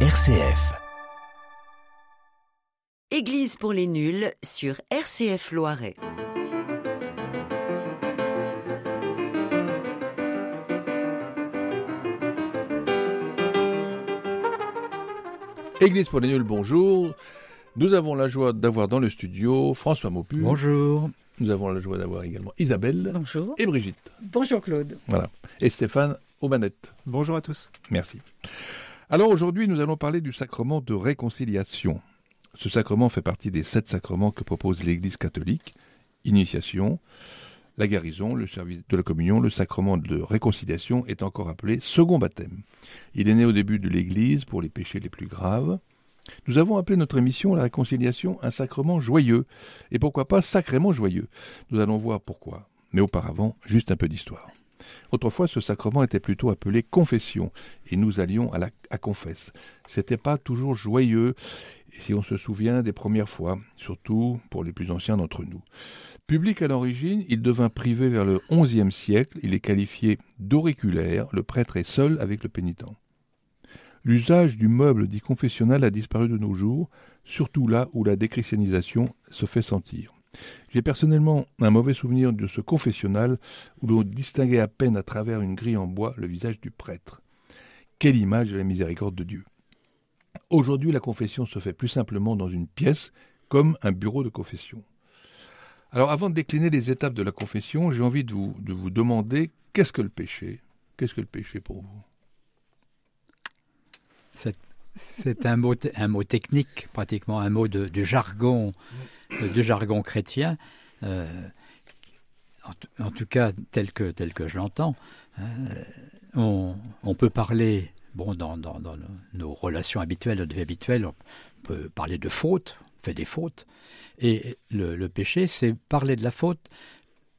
RCF. Église pour les nuls sur RCF Loiret. Église pour les nuls, bonjour. Nous avons la joie d'avoir dans le studio François Maupu. Bonjour. Nous avons la joie d'avoir également Isabelle Bonjour. et Brigitte. Bonjour Claude. Voilà. Et Stéphane aux manettes. Bonjour à tous. Merci. Alors aujourd'hui, nous allons parler du sacrement de réconciliation. Ce sacrement fait partie des sept sacrements que propose l'Église catholique. Initiation, la guérison, le service de la communion, le sacrement de réconciliation est encore appelé second baptême. Il est né au début de l'Église pour les péchés les plus graves. Nous avons appelé notre émission La réconciliation un sacrement joyeux, et pourquoi pas sacrément joyeux? Nous allons voir pourquoi. Mais auparavant, juste un peu d'histoire. Autrefois, ce sacrement était plutôt appelé confession, et nous allions à la à confesse. C'était pas toujours joyeux, si on se souvient des premières fois, surtout pour les plus anciens d'entre nous. Public à l'origine, il devint privé vers le XIe siècle. Il est qualifié d'auriculaire. Le prêtre est seul avec le pénitent. L'usage du meuble dit confessionnal a disparu de nos jours, surtout là où la déchristianisation se fait sentir. J'ai personnellement un mauvais souvenir de ce confessionnal où l'on distinguait à peine à travers une grille en bois le visage du prêtre. Quelle image de la miséricorde de Dieu. Aujourd'hui, la confession se fait plus simplement dans une pièce, comme un bureau de confession. Alors avant de décliner les étapes de la confession, j'ai envie de vous, de vous demander qu'est-ce que le péché? Qu'est-ce que le péché pour vous? C'est, un, mot, technique, pratiquement un mot de, jargon, de jargon chrétien. euh, en, tout- en tout cas, tel que, tel que je l'entends, euh, on, on peut parler, bon, dans, dans- dans nos, relations habituelles, notre vie habituelle, on peut parler de faute, on fait des fautes. Et le, le péché, c'est parler de la faute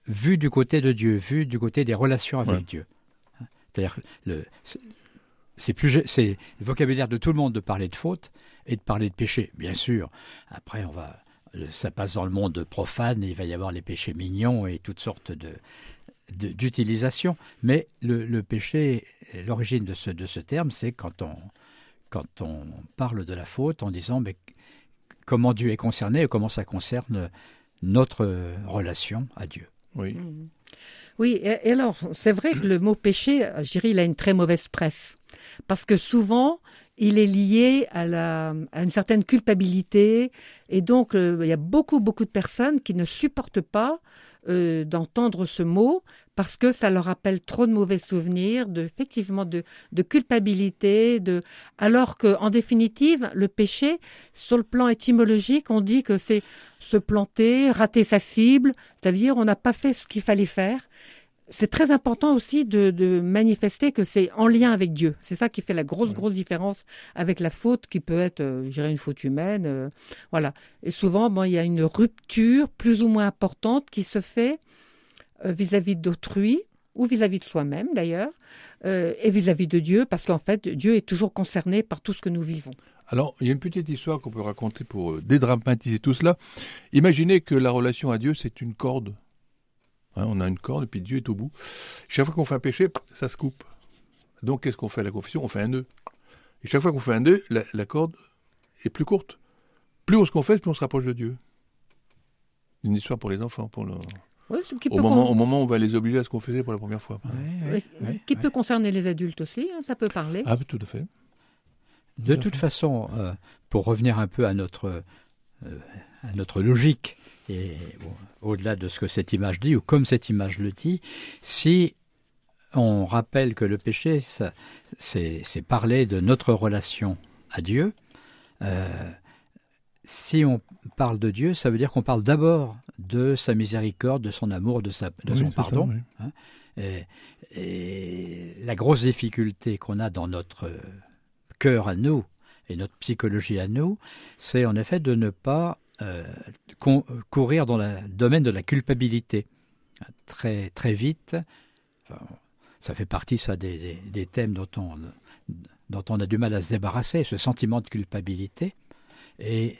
vu du côté de Dieu, vu du côté des relations avec Ouais. Dieu. C'est-à-dire, le, c'est- c'est plus c'est le vocabulaire de tout le monde de parler de faute et de parler de péché, bien sûr. Après, on va, ça passe dans le monde profane, et il va y avoir les péchés mignons et toutes sortes de de- d'utilisation. Mais le, le péché, l'origine de ce, de ce terme, c'est quand on, quand on parle de la faute en disant mais, comment Dieu est concerné et comment ça concerne notre relation à Dieu. Oui. Oui, et, et alors, c'est vrai que le mot péché, je dirais, il a une très mauvaise presse. Parce que souvent, il est lié à, une certaine culpabilité. Et donc, euh, il y a beaucoup, beaucoup de personnes qui ne supportent pas euh, d'entendre ce mot parce que ça leur rappelle trop de mauvais souvenirs, de, effectivement, de, de culpabilité. Alors que, en définitive, le péché, sur le plan étymologique, on dit que c'est se planter, rater sa cible, c'est-à-dire on n'a pas fait ce qu'il fallait faire. C'est très important aussi de, de manifester que c'est en lien avec Dieu. C'est ça qui fait la grosse, grosse différence avec la faute qui peut être, euh, je dirais, une faute humaine. euh, voilà. Et souvent, bon, il y a une rupture plus ou moins importante qui se fait euh, vis-à-vis d'autrui ou vis-à-vis de soi-même d'ailleurs, et vis-à-vis de Dieu, parce qu'en fait, Dieu est toujours concerné par tout ce que nous vivons. Alors, il y a une petite histoire qu'on peut raconter pour dédramatiser tout cela. Imaginez que la relation à Dieu, c'est une corde. Hein, on a une corde et puis Dieu est au bout. Chaque fois qu'on fait un péché, ça se coupe. Donc, qu'est-ce qu'on fait à la confession? On fait un nœud. Et chaque fois qu'on fait un nœud, la, la corde est plus courte. Plus on se confesse, plus on se rapproche de Dieu. Une histoire pour les enfants, pour le... Oui, ce qui au, moment, con- au moment où on va les obliger à se confesser pour la première fois. oui, qui peut concerner les adultes aussi, hein, ça peut parler. Ah, tout à fait. De toute fait. façon, euh, pour revenir un peu à notre, euh, à notre logique, et au-delà de ce que cette image dit, ou comme cette image le dit, si on rappelle que le péché, c'est parler de notre relation à Dieu, euh, si on parle de Dieu, ça veut dire qu'on parle d'abord de sa miséricorde, de son amour, de, sa, de Oui, son ça, pardon. oui. Et, et la grosse difficulté qu'on a dans notre cœur à nous et notre psychologie à nous, c'est en effet de ne pas euh, con- courir dans le domaine de la culpabilité. Très, très vite, ça fait partie ça, des, des- thèmes dont on, dont on a du mal à se débarrasser, ce sentiment de culpabilité. Et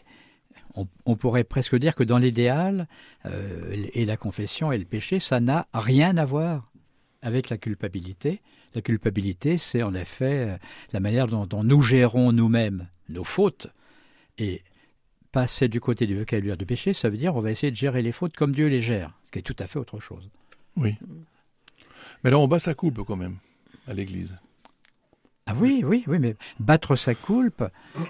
on, pourrait presque dire que dans l'idéal, euh, et la confession et le péché, ça n'a rien à voir avec la culpabilité. La culpabilité, c'est en effet euh, la manière dont, dont nous gérons nous-mêmes nos fautes. Et passer du côté du vocabulaire du péché, ça veut dire on va essayer de gérer les fautes comme Dieu les gère, ce qui est tout à fait autre chose. Oui. Mais là, on bat sa coupe quand même à l'Église. Ah oui, oui, oui, mais battre sa coulpe,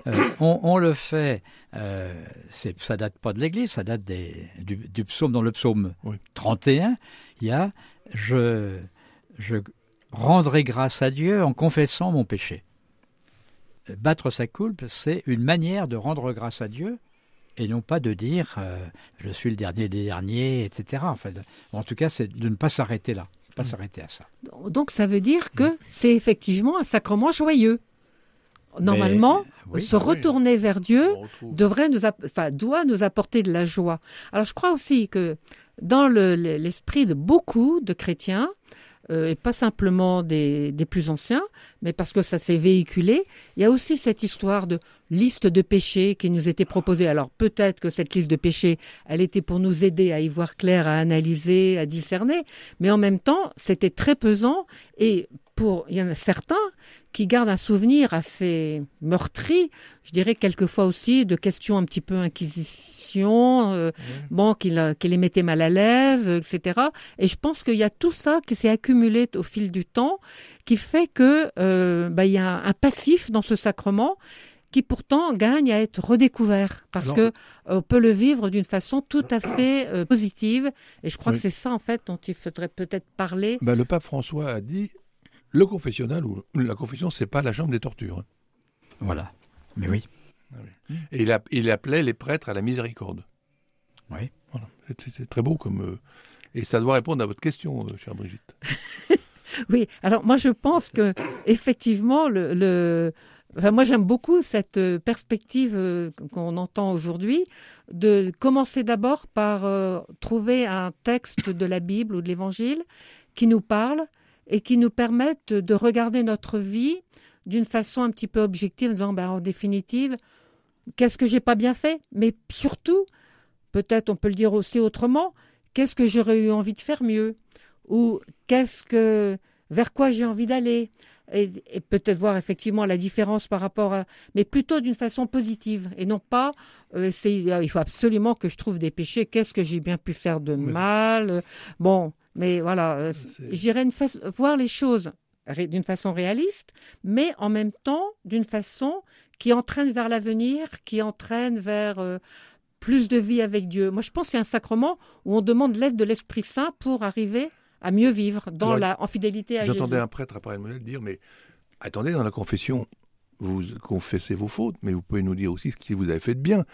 euh, on, on le fait. Euh, ça date pas de l'Église, ça date des, du, du psaume dans le psaume Oui. 31. Il y a je, je rendrai grâce à Dieu en confessant mon péché. Euh, Battre sa coulpe, c'est une manière de rendre grâce à Dieu et non pas de dire euh, je suis le dernier des derniers, etc. Enfin, de- en tout cas, c'est de ne pas s'arrêter là, pas s'arrêter à ça. Donc ça veut dire que c'est effectivement un sacrement joyeux. Normalement, Mais, oui, se ah oui. retourner vers Dieu devrait nous, enfin, doit nous apporter de la joie. Alors je crois aussi que dans le- le- l'esprit de beaucoup de chrétiens, euh, et pas simplement des, des plus anciens, mais parce que ça s'est véhiculé, il y a aussi cette histoire de liste de péchés qui nous était proposée. Alors peut-être que cette liste de péchés, elle était pour nous aider à y voir clair, à analyser, à discerner, mais en même temps, c'était très pesant et pour il y en a certains qui gardent un souvenir assez meurtri, je dirais quelquefois aussi de questions un petit peu inquisition, euh, bon, qui, qui les mettait mal à l'aise, etc. Et je pense qu'il y a tout ça qui s'est accumulé au fil du temps, qui fait que euh, bah, il y a un passif dans ce sacrement qui pourtant gagne à être redécouvert parce Alors- que on peut le vivre d'une façon tout à fait euh, positive. Et je crois Oui. que c'est ça en fait dont il faudrait peut-être parler. Ben, le pape François a dit le confessionnal ou la confession, c'est pas la chambre des tortures. Voilà. Mais oui. Et il, a- il appelait les prêtres à la miséricorde. Oui. Voilà. C'est- très beau comme. euh, Et ça doit répondre à votre question, euh, chère Brigitte. Oui, alors moi je pense que effectivement le, le- enfin, moi j'aime beaucoup cette euh, perspective euh, qu'on entend aujourd'hui de commencer d'abord par euh, trouver un texte de la Bible ou de l'Évangile qui nous parle et qui nous permette de regarder notre vie d'une façon un petit peu objective, en disant ben, en définitive qu'est-ce que j'ai pas bien fait, mais surtout peut-être on peut le dire aussi autrement, qu'est-ce que j'aurais eu envie de faire mieux? Ou qu'est-ce que vers quoi j'ai envie d'aller? Et, et peut-être voir effectivement la différence par rapport à mais plutôt d'une façon positive et non pas euh, euh, il faut absolument que je trouve des péchés qu'est-ce que j'ai bien pu faire de Oui. mal? Bon mais voilà euh, fa- voir les choses d'une façon réaliste mais en même temps d'une façon qui entraîne vers l'avenir qui entraîne vers euh, plus de vie avec Dieu. Moi, je pense que c'est un sacrement où on demande l'aide de l'Esprit Saint pour arriver à mieux vivre dans Alors, la, en fidélité à Jésus. J'entendais un prêtre à Paris Modèle dire mais attendez, dans la confession, vous confessez vos fautes, mais vous pouvez nous dire aussi ce que vous avez fait de bien.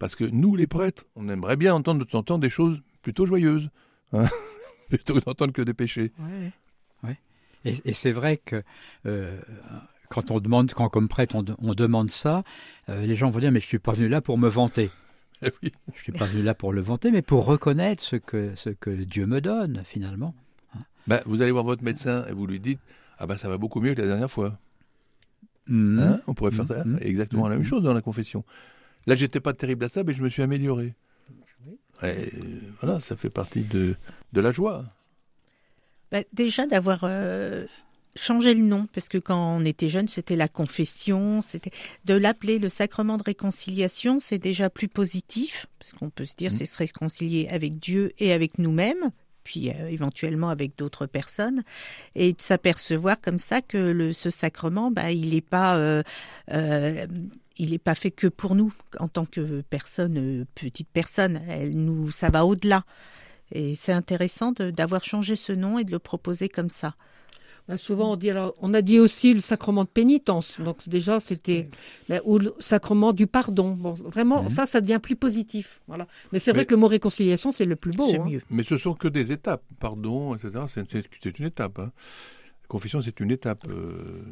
Parce que nous, les prêtres, on aimerait bien entendre de temps en temps des choses plutôt joyeuses. hein, plutôt d'entendre que des péchés. Ouais. Ouais. Et, et c'est vrai que euh, quand on demande, quand comme prêtre on demande ça, euh, les gens vont dire mais je suis pas venu là pour me vanter. Eh oui. Je suis pas venu là pour le vanter, mais pour reconnaître ce que ce que Dieu me donne finalement. Ben, vous allez voir votre médecin et vous lui dites Ah ben ça va beaucoup mieux que la dernière fois. Mhm. Hein on pourrait faire ça Mhm. exactement la même Mhm. chose dans la confession. Là, j'étais pas terrible à ça, mais je me suis amélioré. Et voilà, ça fait partie de, de la joie. Bah, déjà d'avoir euh, changé le nom, parce que quand on était jeune, c'était la confession, c'était de l'appeler le sacrement de réconciliation, c'est déjà plus positif, parce qu'on peut se dire Mhm. c'est se réconcilier avec Dieu et avec nous-mêmes, puis euh, éventuellement avec d'autres personnes, et de s'apercevoir comme ça que ce sacrement, bah, il n'est pas euh, euh, il n'est pas fait que pour nous en tant que personne, petite personne. Elle nous, ça va au-delà. Et c'est intéressant d'avoir changé ce nom et de le proposer comme ça. Souvent, on dit alors, on a dit aussi le sacrement de pénitence. Donc déjà, c'était ou le sacrement du pardon. Bon, vraiment, Mhm. ça, ça devient plus positif. Voilà. Mais c'est vrai que le mot réconciliation, c'est le plus beau. c'est hein. mieux. Mais ce sont que des étapes. Pardon, etc. C'est une étape. hein. La confession, c'est une étape. euh.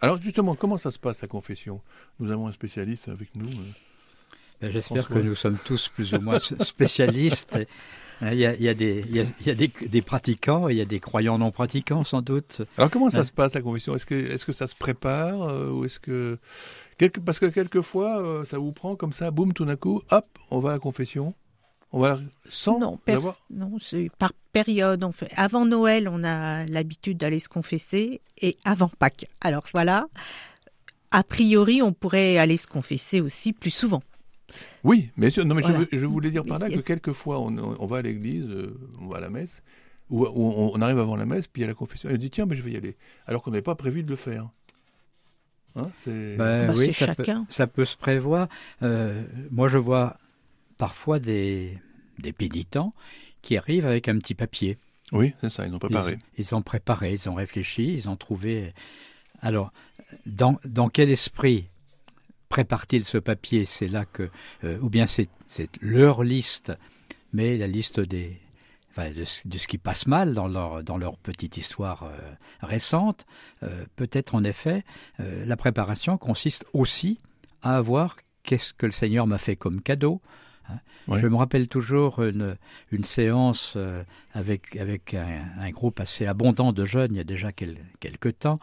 Alors, justement, comment ça se passe, la confession? Nous avons un spécialiste avec nous. euh. Ben, J'espère que nous sommes tous plus ou moins spécialistes. Hein, Il y a, il y a des, il y a, il y a des, des pratiquants et il y a des croyants non pratiquants sans doute. Alors, comment ça Ouais. se passe, la confession Est-ce que, est que ça se prépare euh, ou est-ce que... Quelque- Parce que quelquefois, euh, ça vous prend comme ça, boum, tout d'un coup, hop, on va à la confession? On va sans non, non, c'est par période. On fait avant Noël, on a l'habitude d'aller se confesser et avant Pâques. Alors voilà. A priori, on pourrait aller se confesser aussi plus souvent. Oui, mais, sûr, non, mais je Voilà. veux- je, voulais dire par là que quelquefois on, on va à l'église, euh, on va à la messe, ou, ou on, arrive avant la messe, puis il y a la confession, et on dit tiens, mais je vais y aller, alors qu'on n'avait pas prévu de le faire. Hein, c'est... Ben Bah, oui, c'est ça peut, chacun. ça peut se prévoir. Euh, moi, je vois parfois des, des pénitents qui arrivent avec un petit papier. Oui, c'est ça, ils ont préparé. Ils, ils ont préparé, ils ont réfléchi, ils ont trouvé. Alors, dans, dans quel esprit prépare-t-il ce papier C'est là que, euh, ou bien c'est leur liste, mais la liste des, enfin, de, ce- de ce qui passe mal dans leur dans leur petite histoire euh, récente. Euh, Peut-être en effet, euh, la préparation consiste aussi à avoir qu'est-ce que le Seigneur m'a fait comme cadeau. hein. Je me rappelle toujours une, une séance avec, avec un, un groupe assez abondant de jeunes, il y a déjà quel- quelques temps,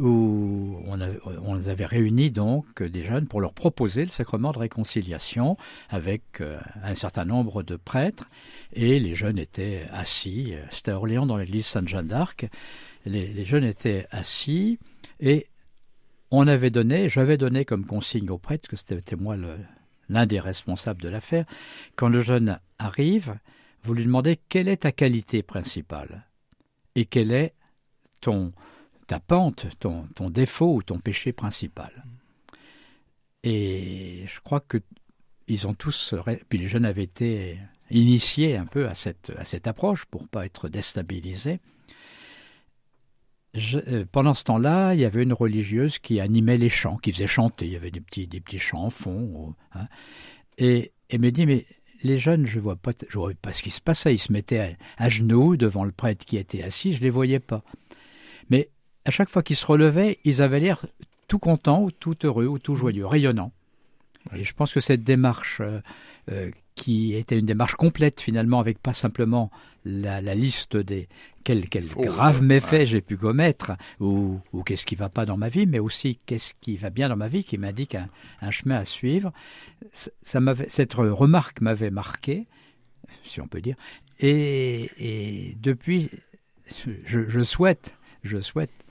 où on, avait, on les avait réunis donc, des jeunes, pour leur proposer le sacrement de réconciliation avec euh, un certain nombre de prêtres. Et les jeunes étaient assis, euh, c'était à Orléans dans l'église Sainte-Jeanne d'Arc, les, jeunes étaient assis et on avait donné, j'avais donné comme consigne aux prêtres, que c'était moi l'un des responsables de l'affaire, quand le jeune arrive, vous lui demandez quelle est ta qualité principale et quelle est ton, ta pente, ton, ton défaut ou ton péché principal. Et je crois que ils ont tous, puis les jeunes avaient été initiés un peu à cette, à cette approche pour pas être déstabilisés. Euh, pendant ce temps-là, il y avait une religieuse qui animait les chants, qui faisait chanter. Il y avait des petits, des petits chants en fond. hein. et elle me dit, mais les jeunes, je vois je vois pas ce qui se passait. Ils se mettaient à, à genoux devant le prêtre qui était assis. Je les voyais pas. Mais à chaque fois qu'ils se relevaient, ils avaient l'air tout contents, ou tout heureux, ou tout joyeux, rayonnants. Et je pense que cette démarche, euh, euh, qui était une démarche complète finalement, avec pas simplement la, la liste des quels, quels Faux, graves ouais. méfaits j'ai pu commettre, ou, ou qu'est-ce qui va pas dans ma vie, mais aussi qu'est-ce qui va bien dans ma vie, qui m'indique un, un chemin à suivre. Ça cette remarque m'avait marqué, si on peut dire, et, et depuis, je, je souhaite, je souhaite,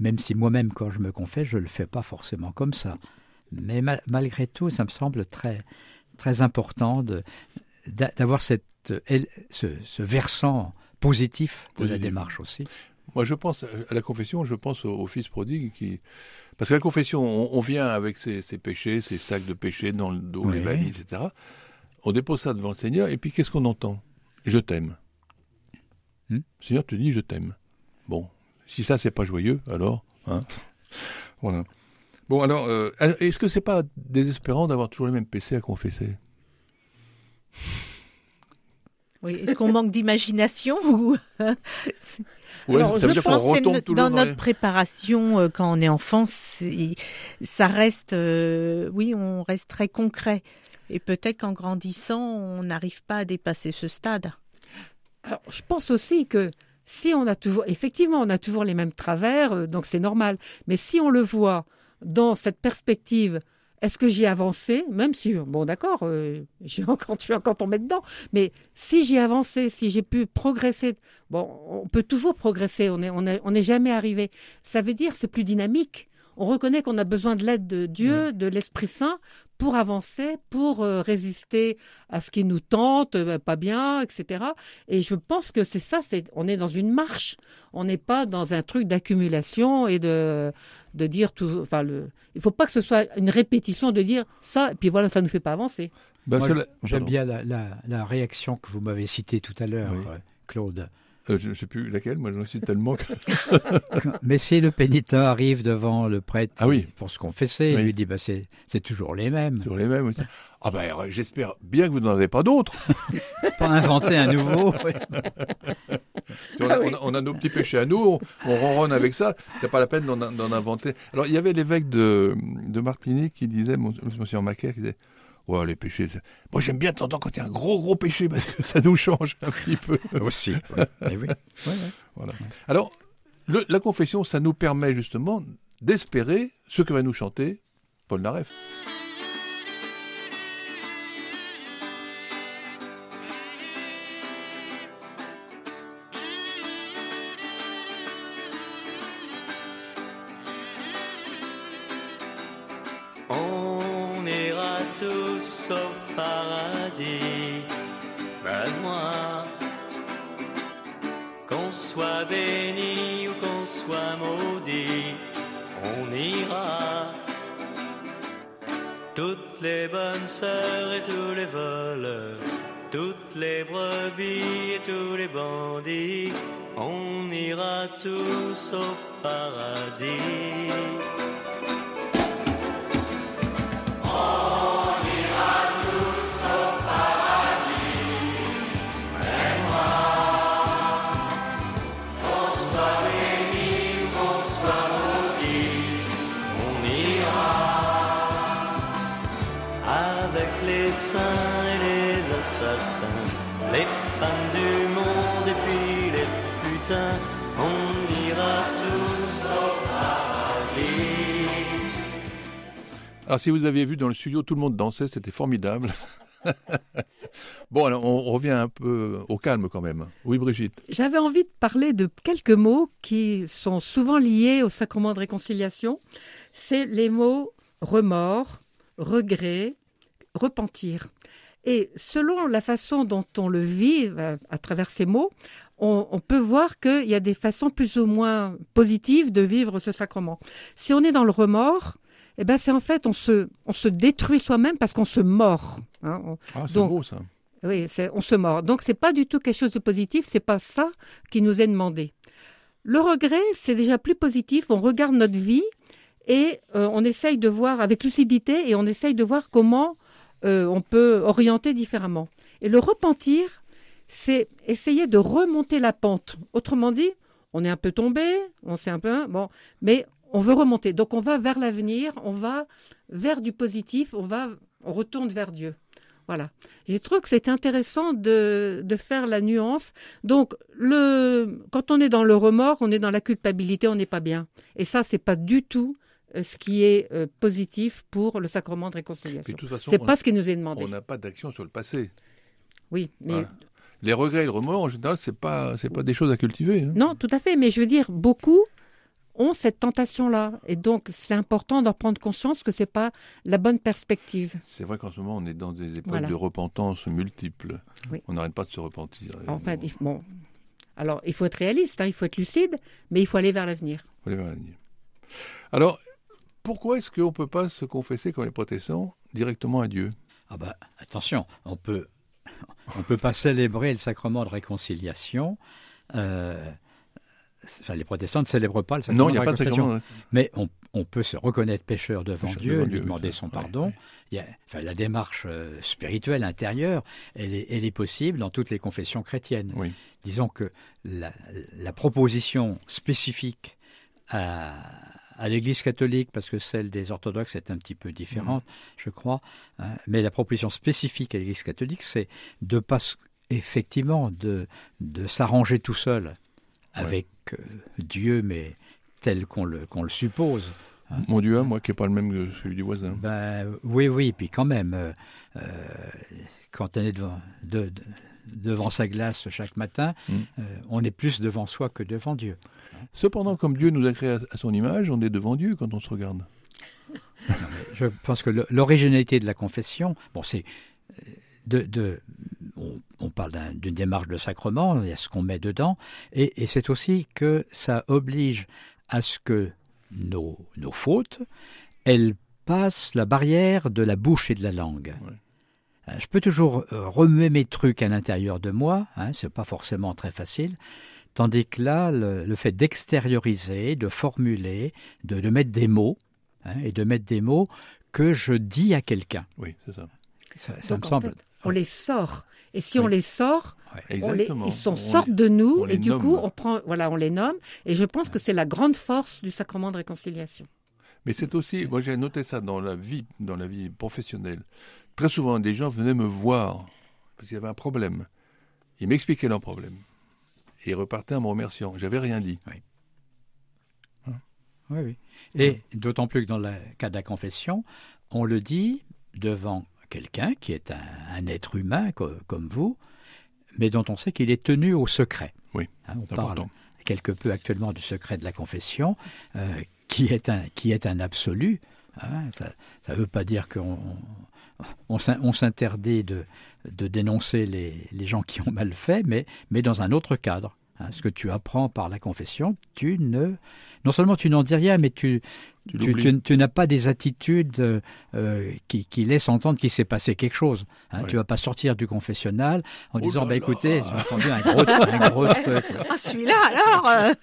même si moi-même quand je me confesse, je le fais pas forcément comme ça, mais ma- malgré tout, ça me semble très, très important d'avoir ce, ce versant positif de la démarche aussi. Moi, je pense à la confession, je pense au, au fils prodigue qui. Parce que la confession, on, on vient avec ses, ses péchés, ses sacs de péchés dans le dos, Oui. les valises, etc. On dépose ça devant le Seigneur, et puis qu'est-ce qu'on entend? Je t'aime. Hmm? Le Seigneur te dit Je t'aime. Bon, si ça, c'est pas joyeux, alors. Hein voilà. Bon, alors, euh, est-ce que c'est pas désespérant d'avoir toujours les mêmes péchés à confesser? Oui, Est-ce qu'on manque d'imagination ou Ouais, Alors, ça veut je dire qu'on pense que no- dans dans notre les- préparation euh, quand on est enfant, c'est- ça reste, euh, oui, on reste très concret. Et peut-être qu'en grandissant, on n'arrive pas à dépasser ce stade. Alors, je pense aussi que si on a toujours, effectivement, on a toujours les mêmes travers, euh, donc c'est normal. Mais si on le voit dans cette perspective, est-ce que j'ai avancé? Même si, bon, d'accord, euh, j'ai encore, suis encore tombé dedans. Mais si j'ai avancé, si j'ai pu progresser, bon, on peut toujours progresser. On n'est on est, on est jamais arrivé. Ça veut dire c'est plus dynamique. On reconnaît qu'on a besoin de l'aide de Dieu, de l'Esprit Saint, pour avancer, pour euh, résister à ce qui nous tente, euh, pas bien, etc. Et je pense que c'est ça, c'est on est dans une marche. On n'est pas dans un truc d'accumulation et de de dire tout. Enfin, le, il faut pas que ce soit une répétition de dire ça, et puis voilà, ça ne nous fait pas avancer. Bah, Moi, J'aime bien la, la- la réaction que vous m'avez citée tout à l'heure, Oui. euh, Claude. Euh, je ne sais plus laquelle, moi j'en suis tellement que. Mais si le pénitent arrive devant le prêtre Ah oui. pour se confesser, Oui. il lui dit bah, c'est toujours les mêmes. Sur les mêmes aussi. Ah ben euh, j'espère bien que vous n'en avez pas d'autres. Pas inventer un nouveau. oui. Si on, a, on a- on a nos petits péchés à nous, on, on ronronne avec ça. C'est pas la peine d'en inventer. Alors il y avait l'évêque de, de Martinique qui disait, mon- monsieur Macaire, qui disait, ouais les péchés. Moi j'aime bien temps quand il y a un gros gros péché parce que ça nous change un petit peu. Aussi. oui. Eh oui. Ouais, ouais. Alors le- la confession, ça nous permet justement d'espérer ce que va nous chanter Paul Naref. Au paradis. Alors si vous aviez vu dans le studio, tout le monde dansait, c'était formidable. bon, alors on revient un peu au calme quand même. Oui, Brigitte. J'avais envie de parler de quelques mots qui sont souvent liés au sacrement de réconciliation. C'est les mots remords, regret, repentir. Et selon la façon dont on le vit euh, à travers ces mots, on peut voir qu'il y a des façons plus ou moins positives de vivre ce sacrement. Si on est dans le remords, eh ben c'est en fait on se, on se détruit soi-même parce qu'on se mord. hein. Ah, c'est beau ça. oui, on se mord. Donc c'est pas du tout quelque chose de positif, c'est pas ça qui nous est demandé. Le regret, c'est déjà plus positif. On regarde notre vie et euh, on essaye de voir avec lucidité et on essaye de voir comment euh, on peut orienter différemment. Et le repentir, c'est essayer de remonter la pente. Autrement dit, on est un peu tombé, on s'est un peu bon, mais on veut remonter. Donc on va vers l'avenir, on va vers du positif, on va, on retourne vers Dieu. Voilà. Je trouve que c'est intéressant de, de faire la nuance. Donc, le, quand on est dans le remords, on est dans la culpabilité, on n'est pas bien. Et ça, c'est pas du tout euh, ce qui est euh, positif pour le sacrement de réconciliation. C'est pas ce qui nous est demandé. on n'a pas d'action sur le passé. Oui, mais Voilà. Les regrets et le remords, en général, c'est pas, c'est pas des choses à cultiver. hein. non, tout à fait. Mais je veux dire, beaucoup ont cette tentation-là, et donc c'est important d'en prendre conscience que c'est pas la bonne perspective. C'est vrai qu'en ce moment, on est dans des époques Voilà. de repentance multiples. Oui. On n'arrête pas de se repentir. Enfin, Bon, il- bon. Alors, il faut être réaliste, hein, il faut être lucide, mais il faut aller vers l'avenir. faut aller vers l'avenir. Alors, pourquoi est-ce qu'on ne peut pas se confesser comme les protestants directement à Dieu? Ah bah, attention, on peut, on peut pas célébrer le sacrement de réconciliation. euh, enfin, les protestants ne célèbrent pas le sacrement Non, il n'y de a pas de sacrement. Mais on, on peut se reconnaître pécheur devant Pécheur Dieu, devant lui Dieu, demander son ouais, pardon. ouais. Il y a, enfin, la démarche euh, spirituelle intérieure, elle est, elle est possible dans toutes les confessions chrétiennes. Oui. Disons que la, la proposition spécifique à, à l'Église catholique, parce que celle des orthodoxes est un petit peu différente, je crois, hein, mais la proposition spécifique à l'Église catholique, c'est de pas effectivement de, de s'arranger tout seul avec euh, Dieu, mais tel qu'on le, qu'on le suppose. Mon Dieu, hein, moi qui n'est pas le même que celui du voisin. Ben, oui, oui, puis quand même, euh, euh, quand on est devant, de- de- devant sa glace chaque matin, Mm. euh, on est plus devant soi que devant Dieu. Cependant, comme Dieu nous a créés à, son image, on est devant Dieu quand on se regarde. Je pense que l'originalité de la confession, bon, c'est de, de- parle d'un- d'une démarche de sacrement, il y a ce qu'on met dedans, et, et c'est aussi que ça oblige à ce que nos, nos fautes, elles passent la barrière de la bouche et de la langue. Ouais. Euh, Je peux toujours euh, remuer mes trucs à l'intérieur de moi, hein, c'est pas forcément très facile. Tandis que là, le, le fait d'extérioriser, de formuler, de, de mettre des mots, hein, et de mettre des mots que je dis à quelqu'un. Oui, c'est ça. Ça, me semble. fait, on les sort. Et si on les sort, on les, Exactement. ils sont, On sortent les- de nous et du nomme. coup, on prend, voilà, on les nomme. Et je pense que c'est la grande force du sacrement de réconciliation. Mais c'est aussi, moi j'ai noté ça dans la vie, dans la vie professionnelle. Très souvent, des gens venaient me voir parce qu'il y avait un problème. Ils m'expliquaient leur problème. Et ils repartaient en me remerciant. J'avais rien dit. Oui, oui. Et d'autant plus que dans le cas de la confession, on le dit devant quelqu'un qui est un, un être humain co- comme vous, mais dont on sait qu'il est tenu au secret. Oui, Hein, on parle important. quelque peu actuellement du secret de la confession, euh, qui, est un, qui est un absolu. Hein, ça ne veut pas dire qu'on on, on s'interdit de, de dénoncer les, les, gens qui ont mal fait, mais, mais dans un autre cadre. Hein, ce que tu apprends par la confession, tu ne non seulement tu n'en dis rien, mais tu, tu, n'as pas des attitudes euh, qui, qui, laissent entendre qu'il s'est passé quelque chose. Hein. Tu vas pas sortir du confessionnal en Oh disant bah écoutez, j'ai entendu un gros, un gros truc. Ah, celui-là alors euh,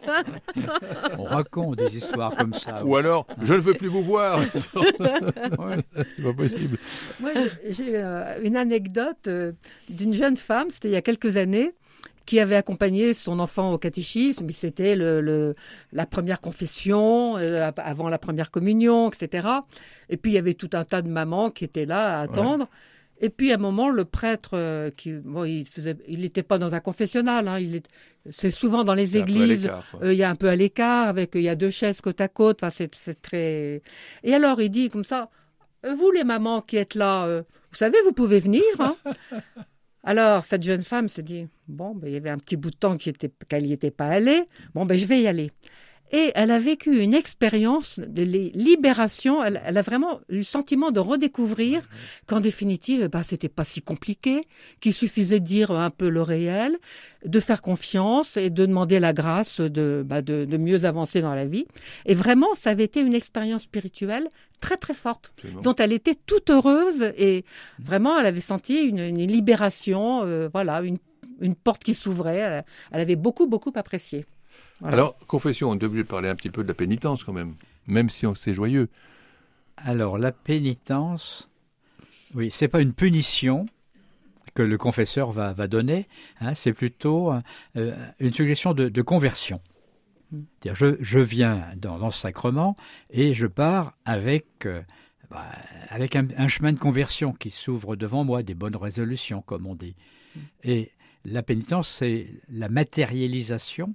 On raconte des histoires comme ça. Ou alors, je ne veux plus vous voir. C'est pas possible. Moi, j'ai- j'ai euh, une anecdote euh, d'une jeune femme, c'était il y a quelques années, qui avait accompagné son enfant au catéchisme. C'était le, le- la première confession, euh, avant la première communion, etc. Et puis il y avait tout un tas de mamans qui étaient là à attendre. Et puis à un moment, le prêtre, euh, qui, bon, il n'était pas dans un confessionnal. hein, il est, c'est souvent dans les églises. Euh, il y a un peu à l'écart, avec il y a deux chaises côte à côte. Enfin, c'est, c'est très. Et alors, il dit comme ça Vous, les mamans qui êtes là, euh, vous savez, vous pouvez venir. hein alors, cette jeune femme se dit Bon, ben, il y avait un petit bout de temps était- qu'elle n'y était pas allée. Bon, ben, je vais y aller. Et elle a vécu une expérience de li- libération. Elle, elle a vraiment eu le sentiment de redécouvrir qu'en définitive, bah, c'était pas si compliqué, qu'il suffisait de dire un peu le réel, de faire confiance et de demander la grâce de, bah, de, de mieux avancer dans la vie. Et vraiment, ça avait été une expérience spirituelle très très forte, Absolument. dont elle était toute heureuse et vraiment, elle avait senti une, une libération, euh, voilà, une, une porte qui s'ouvrait. Elle, elle avait beaucoup beaucoup apprécié. Voilà. Alors, confession, on est obligé de parler un petit peu de la pénitence quand même, même si on- c'est joyeux. Alors la pénitence, oui, c'est pas une punition que le confesseur va, va donner, hein, c'est plutôt euh, une suggestion de, de conversion. C'est-à-dire, Je, je viens dans, dans ce sacrement et je pars avec, euh, bah, avec un, un chemin de conversion qui s'ouvre devant moi, des bonnes résolutions, comme on dit. Et la pénitence, c'est la matérialisation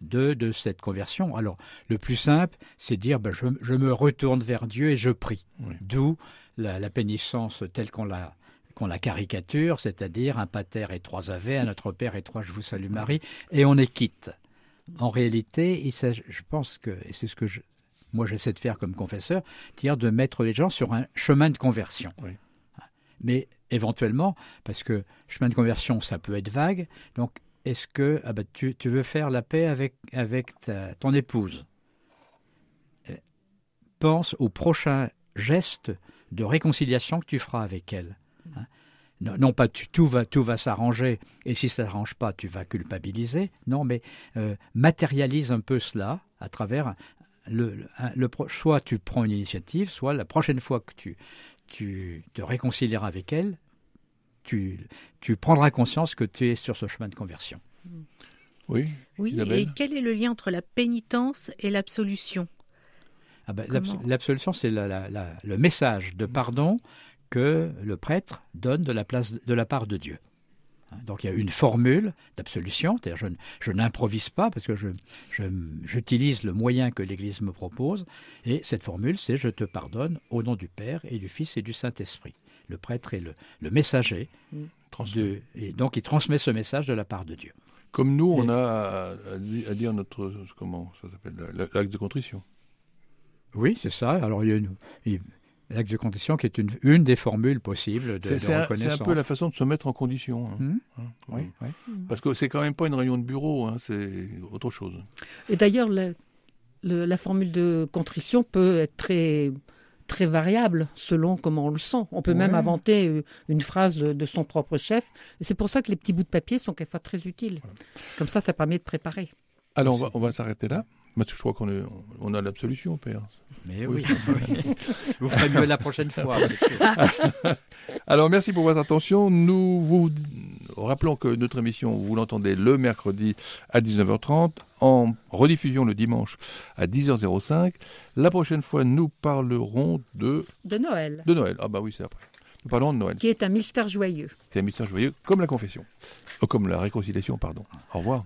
de, de cette conversion. Alors, le plus simple, c'est dire ben, je, je me retourne vers Dieu et je prie. Oui. D'où la, la pénitence telle qu'on la, qu'on la caricature, c'est-à-dire un pater et trois ave, un Notre Père et trois Je vous salue Marie, et on est quitte. En réalité, il je pense que, et c'est ce que je, moi j'essaie de faire comme confesseur, c'est-à-dire de mettre les gens sur un chemin de conversion. Oui. Mais éventuellement, parce que chemin de conversion, ça peut être vague, donc est-ce que ah bah, tu, tu veux faire la paix avec, avec ta- ton épouse? Euh, Pense au prochain geste de réconciliation que tu feras avec elle. hein. Non, pas tout va, tout va s'arranger, et si ça ne s'arrange pas, tu vas culpabiliser. Non, mais euh, matérialise un peu cela à travers le, le- le soit tu prends une initiative, soit la prochaine fois que tu, tu te réconcilieras avec elle, tu, tu prendras conscience que tu es sur ce chemin de conversion. Oui, Oui, Isabelle et quel est le lien entre la pénitence et l'absolution? Ah ben, L'absolution, c'est la- la- la- le message de pardon que le prêtre donne de la, place, de la part de Dieu. Hein, Donc il y a une formule d'absolution, c'est-à-dire je, je n'improvise pas parce que je- je- j'utilise le moyen que l'Église me propose, et cette formule c'est je te pardonne au nom du Père et du Fils et du Saint-Esprit. Le prêtre est le, le messager, de, et donc il transmet ce message de la part de Dieu. Comme nous, on Et- a à, à di- à dire notre comment ça s'appelle la- l'acte de contrition. Oui, c'est ça. Alors il y a une, il- l'acte de condition qui est une, une des formules possibles de, C'est de c'est un, c'est reconnaissance. un peu la façon de se mettre en condition. hein. Hmm Hein, Oui. Parce que c'est quand même pas une réunion de bureau, hein, c'est autre chose. Et d'ailleurs, la, le- la formule de contrition peut être très, très variable selon comment on le sent. On peut même inventer euh, une phrase de, de son propre chef. C'est pour ça que les petits bouts de papier sont quelquefois très utiles. Comme ça, ça permet de préparer. Alors on va, on va s'arrêter là. Je crois qu'on est- on a l'absolution, Père. Mais oui, oui. vous ferez mieux la prochaine fois. Alors merci pour votre attention. Nous vous rappelons que notre émission, vous l'entendez le mercredi à 19h30, en rediffusion le dimanche à 10h05. La prochaine fois, nous parlerons de, De Noël, de Noël. Ah bah oui, c'est après. Nous parlerons de Noël. qui est un mystère joyeux. C'est un mystère joyeux, comme la confession. Oh, comme la réconciliation, pardon. Au revoir.